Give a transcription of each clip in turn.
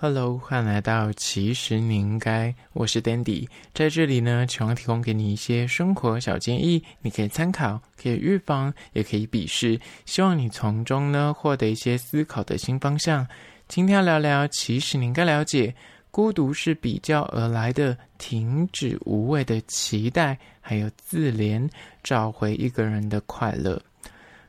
Hello，欢迎来到其实你应该，我是 Dandy，在这里呢，希望提供给你一些生活小建议，你可以参考，可以预防，也可以鄙视，希望你从中呢获得一些思考的新方向。今天要聊聊，其实你应该了解，孤独是比较而来的，停止无谓的期待，还有自怜，找回一个人的快乐。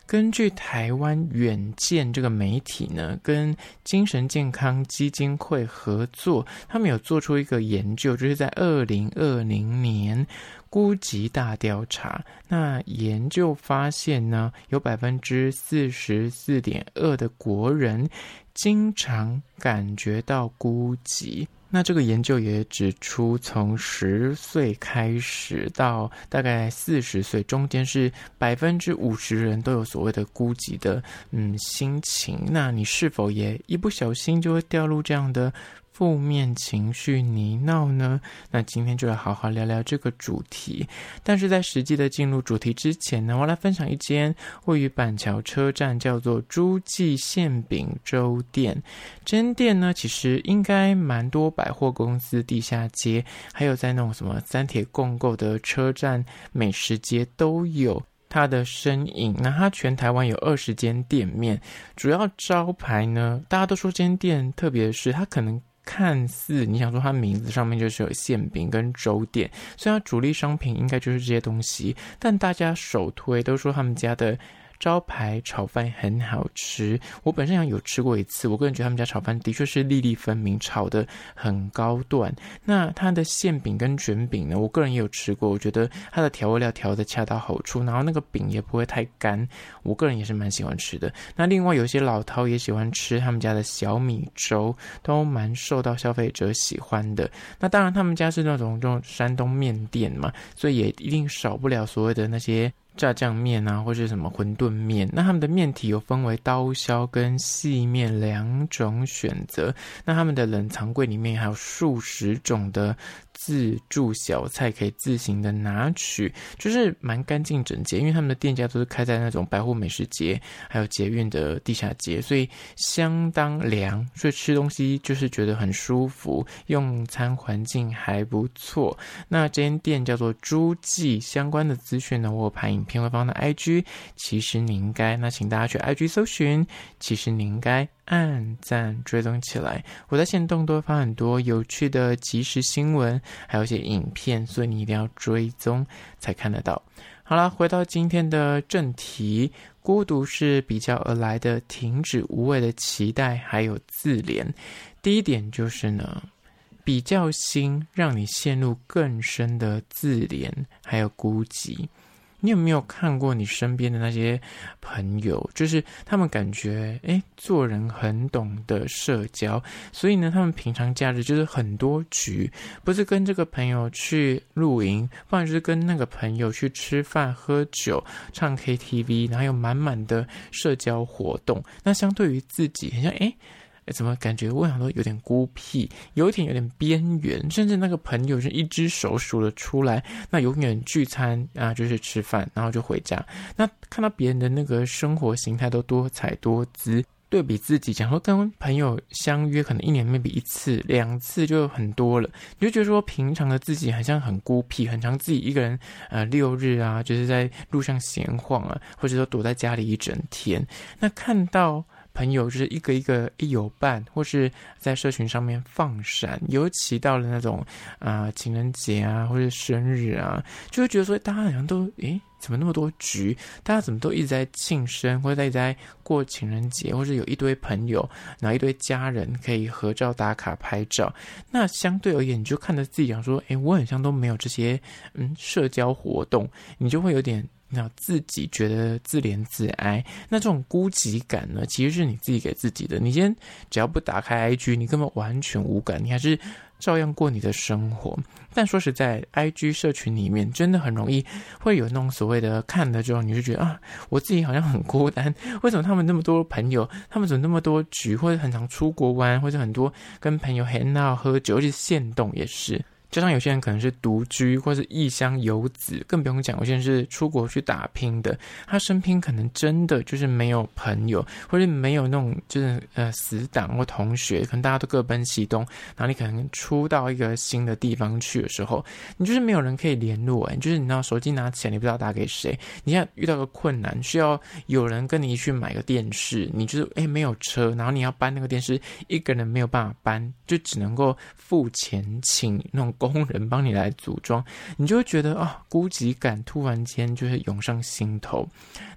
根据台湾远见这个媒体呢，跟精神健康基金会合作，他们有做出一个研究，就是在二零二零年孤寂大调查。那研究发现呢，有百分之四十四点二的国人经常感觉到孤寂。那这个研究也指出，从十岁开始到大概四十岁中间，是百分之五十人都有所谓的孤寂的嗯心情。那你是否也一不小心就会掉入这样的负面情绪泥淖呢？那今天就要好好聊聊这个主题。但是在实际的进入主题之前呢，我来分享一间位于板桥车站叫做诸记馅饼粥店。这间店呢，其实应该蛮多百货公司地下街，还有在那种什么三铁共购的车站美食街都有它的身影。那它全台湾有二十间店面，主要招牌呢，大家都说这间店特别是它可能。看似你想说它名字上面就是有馅饼跟粥店，虽然主力商品应该就是这些东西，但大家首推都说他们家的。招牌炒饭很好吃，我本身想有吃过一次。我个人觉得他们家炒饭的确是粒粒分明，炒得很高段。那它的馅饼跟卷饼呢，我个人也有吃过，我觉得它的调味料调得恰到好处，然后那个饼也不会太干，我个人也是蛮喜欢吃的。那另外有些老饕也喜欢吃他们家的小米粥，都蛮受到消费者喜欢的。那当然他们家是那种这种山东面店嘛，所以也一定少不了所谓的那些。炸酱面啊，或是什么馄饨面，那他们的面体有分为刀削跟细面两种选择。那他们的冷藏柜里面还有数十种的。自助小菜可以自行的拿取，就是蛮干净整洁，因为他们的店家都是开在那种百货美食街，还有捷运的地下街，所以相当凉，所以吃东西就是觉得很舒服，用餐环境还不错。那这间店叫做诸记，相关的资讯呢，我有拍影片会放在 IG，其实你应该，那请大家去 IG 搜寻，其实你应该。按赞追踪起来，我在限动都会发很多有趣的即时新闻，还有一些影片，所以你一定要追踪才看得到。好了，回到今天的正题，孤独是比较而来的，停止无谓的期待，还有自怜。第一点就是呢，比较心让你陷入更深的自怜，还有孤寂。你有没有看过你身边的那些朋友？就是他们感觉，诶，做人很懂得社交，所以呢，他们平常假日就是很多局，不是跟这个朋友去露营，不然就是跟那个朋友去吃饭、喝酒、唱 KTV，然后有满满的社交活动。那相对于自己，好像诶。怎么感觉我想说有点孤僻，有一点有点边缘，甚至那个朋友是一只手数得出来。那永远聚餐啊，就是吃饭，然后就回家。那看到别人的那个生活形态都多彩多姿，对比自己，讲说跟朋友相约可能一年 maybe 一次两次就很多了，你就觉得说平常的自己好像很孤僻，很常自己一个人呃六日啊，就是在路上闲晃啊，或者说躲在家里一整天。那看到。朋友就是一个一个一有伴，或是在社群上面放闪，尤其到了那种啊、情人节啊，或者生日啊，就会觉得说大家好像都诶，怎么那么多局？大家怎么都一直在庆生，或者一直在过情人节，或者有一堆朋友，然后一堆家人可以合照打卡拍照。那相对而言，你就看着自己讲说，诶，我好像都没有这些嗯社交活动，你就会有点。那自己觉得自怜自哀，那这种孤寂感呢，其实是你自己给自己的。你先只要不打开 IG，你根本完全无感，你还是照样过你的生活。但说实在，IG 社群里面真的很容易会有那种所谓的看了之后，你就觉得啊，我自己好像很孤单。为什么他们那么多朋友，他们怎么那么多局，或者很常出国玩，或者很多跟朋友 hang out 喝酒，而且限动也是。加上有些人可能是独居或是异乡游子，更不用讲有些人是出国去打拼的，他身边可能真的就是没有朋友，或者没有那种就是呃死党或同学，可能大家都各奔西东，然后你可能出到一个新的地方去的时候，你就是没有人可以联络，哎，就是你知道手机拿起来你不知道打给谁，你现在遇到个困难需要有人跟你去买个电视，你就是哎没有车，然后你要搬那个电视，一个人没有办法搬，就只能够付钱请那种。工人帮你来组装，你就会觉得啊，孤寂感突然间就是涌上心头。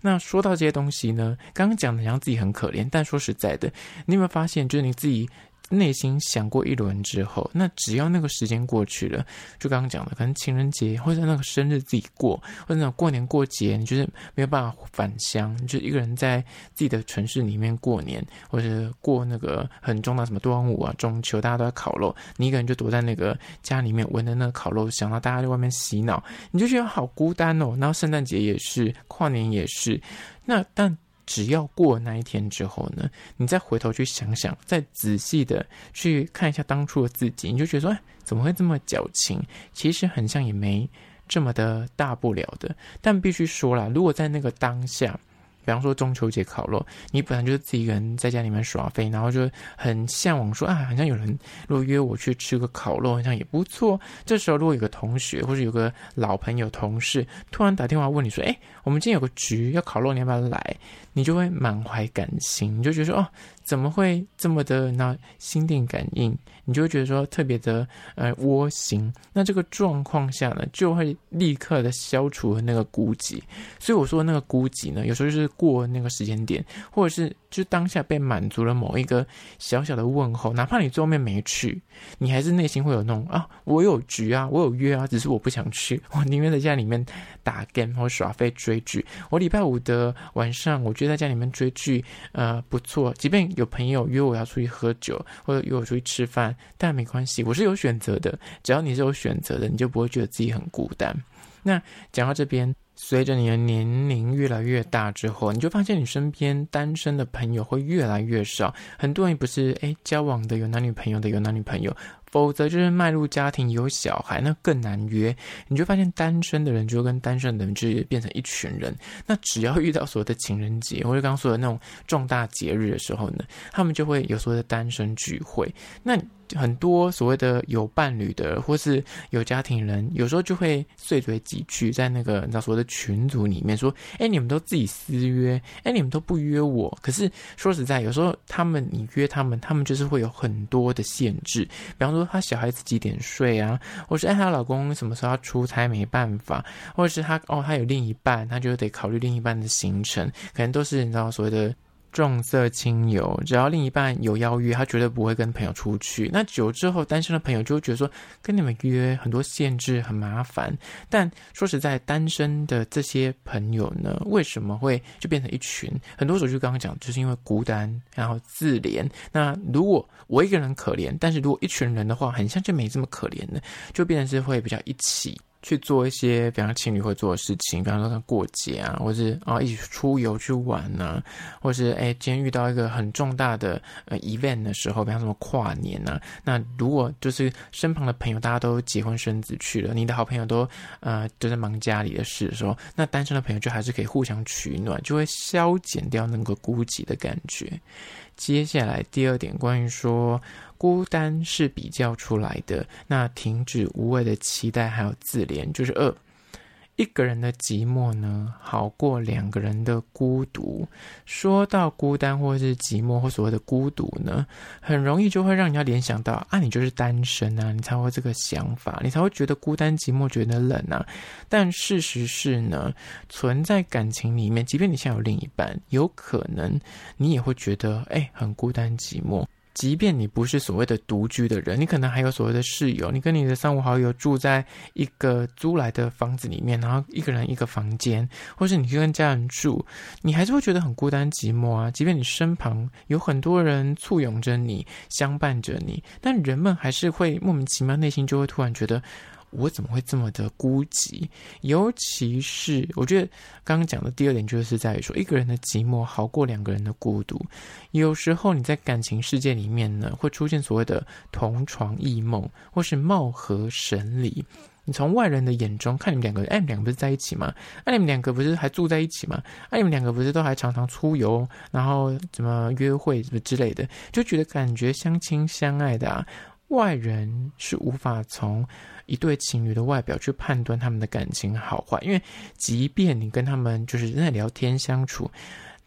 那说到这些东西呢，刚刚讲的像自己很可怜，但说实在的，你有没有发现，就是你自己？内心想过一轮之后，那只要那个时间过去了，就刚刚讲的，可能情人节或者那个生日自己过，或者那种过年过节，你就是没有办法返乡，你就一个人在自己的城市里面过年，或者过那个很重大什么端午啊、中秋，大家都在烤肉，你一个人就躲在那个家里面闻着那个烤肉香，想到大家在外面洗脑，你就觉得好孤单哦。然后圣诞节也是，跨年也是，那但。只要过那一天之后呢，你再回头去想想，再仔细的去看一下当初的自己，你就觉得说，哎，怎么会这么矫情？其实很像也没这么的大不了的。但必须说啦，如果在那个当下。比方说中秋节烤肉，你本来就是自己一个人在家里面耍废，然后就很向往说啊，好像有人如果约我去吃个烤肉，好像也不错。这时候如果有个同学或者有个老朋友、同事突然打电话问你说，哎，我们今天有个局要烤肉，你要不要来？你就会满怀感情，你就觉得说哦。怎么会这么的那心电感应？你就会觉得说特别的呃窝心。那这个状况下呢，就会立刻的消除那个孤寂。所以我说那个孤寂呢，有时候就是过那个时间点，或者是就当下被满足了某一个小小的问候，哪怕你最后面没去，你还是内心会有那种啊，我有局啊，我有约啊，只是我不想去，我宁愿在家里面打 game 或耍废追剧。我礼拜五的晚上，我觉得在家里面追剧呃不错，即便。有朋友约我要出去喝酒，或者约我出去吃饭，但没关系，我是有选择的。只要你是有选择的，你就不会觉得自己很孤单。那讲到这边，随着你的年龄越来越大之后，你就发现你身边单身的朋友会越来越少。很多人不是诶交往的，有男女朋友的，有男女朋友。否则就是迈入家庭有小孩，那更难约。你就发现单身的人就跟单身的人就变成一群人。那只要遇到所谓的情人节或者刚刚说的那种重大节日的时候呢，他们就会有所谓的单身聚会。那很多所谓的有伴侣的或是有家庭人，有时候就会碎嘴几句在那个你知道所谓的群组里面说：“哎，你们都自己私约，哎，你们都不约我。”可是说实在，有时候他们你约他们，他们就是会有很多的限制，比方说。她小孩子几点睡啊？或是哎，她老公什么时候要出差没办法？或者是她哦，她有另一半，她就得考虑另一半的行程，可能都是你知道所谓的。重色轻友，只要另一半有邀约，他绝对不会跟朋友出去。那久之后，单身的朋友就会觉得说，跟你们约很多限制，很麻烦。但说实在，单身的这些朋友呢，为什么会就变成一群？很多时候就刚刚讲，就是因为孤单，然后自怜。那如果我一个人可怜，但是如果一群人的话，很像就没这么可怜了，就变成是会比较一起。去做一些，比方情侣会做的事情，比方说他过节啊，或是啊一起出游去玩啊，或是哎今天遇到一个很重大的呃 event 的时候，比方什么跨年啊，那如果就是身旁的朋友大家都结婚生子去了，你的好朋友都呃都在忙家里的事的时候，那单身的朋友就还是可以互相取暖，就会消减掉那个孤寂的感觉。接下来第二点，关于说。孤单是比较出来的，那停止无谓的期待，还有自怜，就是二。一个人的寂寞呢，好过两个人的孤独。说到孤单或是寂寞或所谓的孤独呢，很容易就会让人家联想到啊，你就是单身啊，你才会这个想法，你才会觉得孤单寂寞，觉得冷啊。但事实是呢，存在感情里面，即便你现在有另一半，有可能你也会觉得哎，很孤单寂寞。即便你不是所谓的独居的人，你可能还有所谓的室友，你跟你的三五好友住在一个租来的房子里面，然后一个人一个房间，或是你去跟家人住，你还是会觉得很孤单寂寞啊。即便你身旁有很多人簇拥着你，相伴着你，但人们还是会莫名其妙，内心就会突然觉得。我怎么会这么的孤寂？尤其是我觉得刚刚讲的第二点，就是在于说，一个人的寂寞好过两个人的孤独。有时候你在感情世界里面呢，会出现所谓的同床异梦，或是貌合神离。你从外人的眼中看你们两个，哎，你们两个不是在一起吗？哎，你们两个不是还住在一起吗？哎，你们两个不是都还常常出游，然后怎么约会什么之类的，就觉得感觉相亲相爱的啊。外人是无法从一对情侣的外表去判断他们的感情好坏，因为即便你跟他们就是在聊天相处，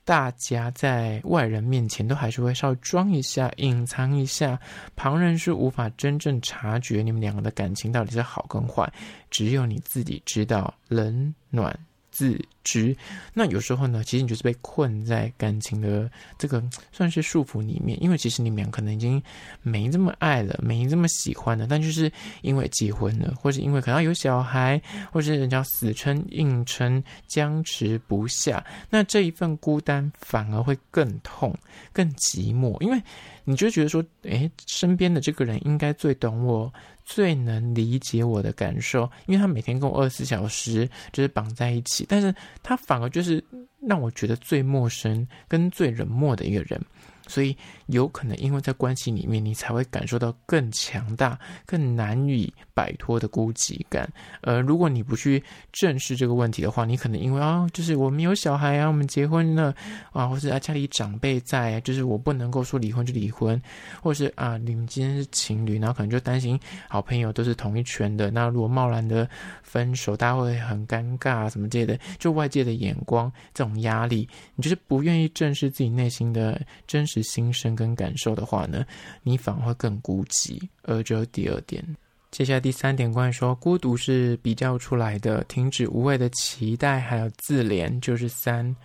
大家在外人面前都还是会稍微装一下、隐藏一下，旁人是无法真正察觉你们两个的感情到底是好跟坏，只有你自己知道冷暖自知，那有时候呢，其实你就是被困在感情的这个算是束缚里面，因为其实你们俩可能已经没这么爱了，没这么喜欢了，但就是因为结婚了，或是因为可能有小孩，或是人家死撑硬撑，僵持不下，那这一份孤单反而会更痛、更寂寞，因为你就觉得说，诶，身边的这个人应该最懂我。最能理解我的感受，因为他每天跟我二十四小时就是绑在一起，但是他反而就是让我觉得最陌生跟最冷漠的一个人。所以有可能因为在关系里面，你才会感受到更强大、更难以摆脱的孤寂感。而如果你不去正视这个问题的话，你可能因为啊、就是我没有小孩啊，我们结婚了啊，或是啊家里长辈在，就是我不能够说离婚就离婚，或是啊你们今天是情侣，然后可能就担心好朋友都是同一圈的，那如果贸然的分手，大家会很尴尬啊什么之类的，就外界的眼光这种压力，你就是不愿意正视自己内心的真实。是心声跟感受的话呢，你反而会更孤寂。而这第二点，接下来第三点，关于说孤独是比较出来的，停止无谓的期待，还有自怜，就是三。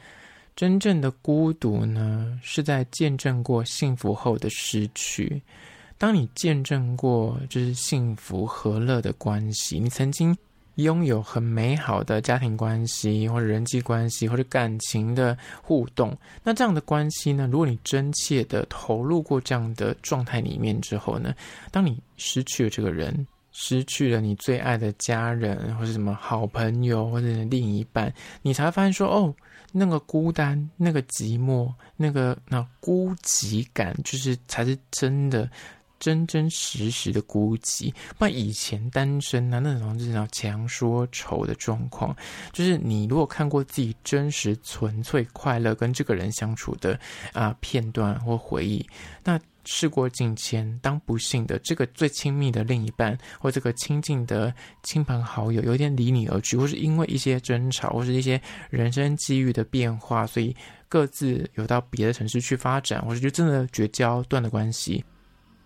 真正的孤独呢，是在见证过幸福后的失去。当你见证过就是幸福和乐的关系，你曾经。拥有很美好的家庭关系，或者人际关系，或者感情的互动，那这样的关系呢？如果你真切的投入过这样的状态里面之后呢，当你失去了这个人，失去了你最爱的家人，或者什么好朋友，或者另一半，你才发现说，哦，那个孤单，那个寂寞，那个那孤寂感，就是才是真的。真真实实的孤寂，不然以前单身啊，那种就是叫强说愁的状况，就是你如果看过自己真实纯粹快乐跟这个人相处的啊片段或回忆，那事过境迁，当不幸的这个最亲密的另一半或这个亲近的亲朋好友有点离你而去，或是因为一些争吵或是一些人生机遇的变化，所以各自有到别的城市去发展，或者就真的绝交断了关系。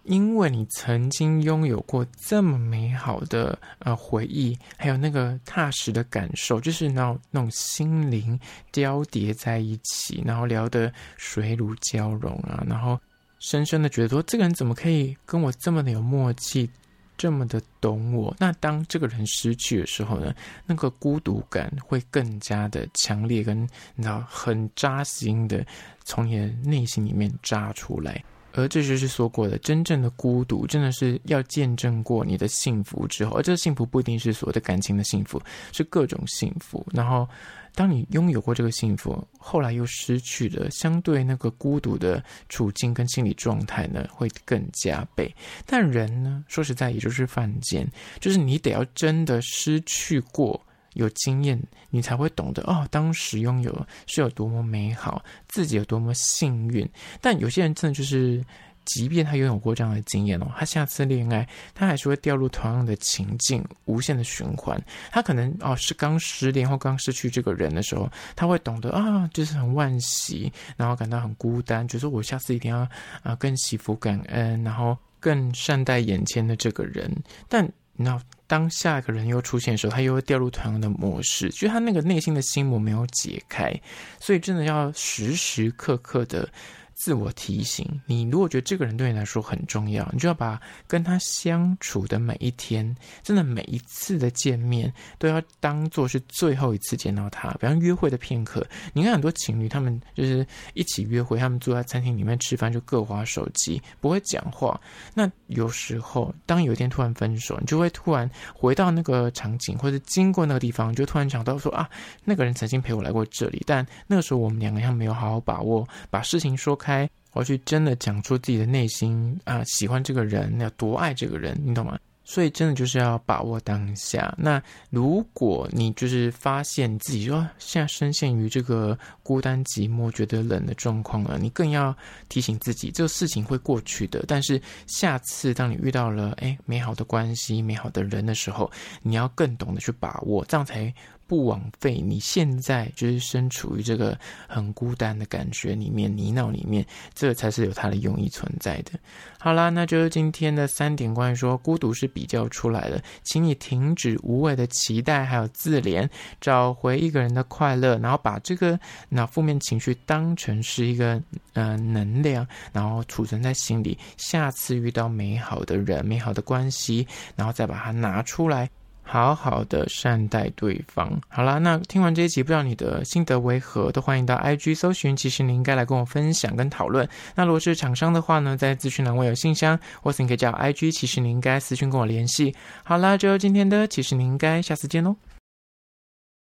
因为你曾经拥有过这么美好的呃回忆，还有那个踏实的感受，就是那那种心灵交叠在一起，然后聊得水乳交融啊，然后深深的觉得说，这个人怎么可以跟我这么的有默契，这么的懂我？那当这个人失去的时候呢，那个孤独感会更加的强烈，跟你知道很扎心的从你的内心里面扎出来。而这就是说过的，真正的孤独，真的是要见证过你的幸福之后，而这个幸福不一定是所谓的感情的幸福，是各种幸福。然后，当你拥有过这个幸福，后来又失去了，相对那个孤独的处境跟心理状态呢，会更加倍。但人呢，说实在，也就是犯贱，就是你得要真的失去过。有经验，你才会懂得哦。当时拥有是有多么美好，自己有多么幸运。但有些人真的就是，即便他拥有过这样的经验哦，他下次恋爱，他还是会掉入同样的情境，无限的循环。他可能哦是刚失恋或刚失去这个人的时候，他会懂得啊，就是很惋惜，然后感到很孤单，觉得我下次一定要啊更惜福感恩，然后更善待眼前的这个人。但那。当下一个人又出现的时候，他又会掉入同样的模式，就他那个内心的心魔没有解开，所以真的要时时刻刻的自我提醒，你如果觉得这个人对你来说很重要，你就要把跟他相处的每一天，真的每一次的见面，都要当做是最后一次见到他。比方约会的片刻，你看很多情侣，他们就是一起约会，他们坐在餐厅里面吃饭，就各滑手机，不会讲话。那有时候，当有一天突然分手，你就会突然回到那个场景，或者经过那个地方，就突然想到说啊，那个人曾经陪我来过这里，但那个时候我们两个人没有好好把握，把事情说开。我要去真的讲出自己的内心啊，喜欢这个人，要多爱这个人，你懂吗？所以真的就是要把握当下。那如果你就是发现自己说现在深陷于这个孤单寂寞、觉得冷的状况了，你更要提醒自己，这个事情会过去的。但是下次当你遇到了诶美好的关系、美好的人的时候，你要更懂得去把握，这样才。不枉费你现在就是身处于这个很孤单的感觉里面，泥淖里面，这才是有它的用意存在的。好啦，那就是今天的三点关于说孤独是比较出来的，请你停止无谓的期待，还有自怜，找回一个人的快乐，然后把这个那负面情绪当成是一个呃能量，然后储存在心里，下次遇到美好的人、美好的关系，然后再把它拿出来。好好的善待对方。好啦，那听完这一集，不知道你的心得为何，都欢迎到 IG 搜寻。其实你应该来跟我分享跟讨论。那如果是厂商的话呢，在资讯栏位有信箱，或是你可以叫 IG。其实你应该私讯跟我联系。好啦，就今天的，其实你应该下次见喽。